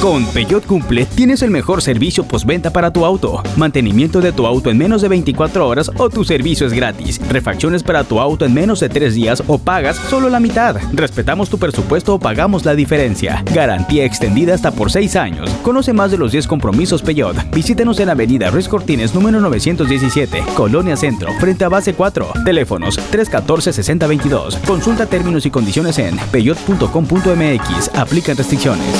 Con Peyot Cumple tienes el mejor servicio postventa para tu auto. Mantenimiento de tu auto en menos de 24 horas o tu servicio es gratis. Refacciones para tu auto en menos de 3 días o pagas solo la mitad. Respetamos tu presupuesto o pagamos la diferencia. Garantía extendida hasta por 6 años. Conoce más de los 10 compromisos Peyot. Visítenos en Avenida Ruiz Cortines número 917, Colonia Centro, frente a base 4. Teléfonos 314-6022. Consulta términos y condiciones en peyot.com.mx. Aplican restricciones.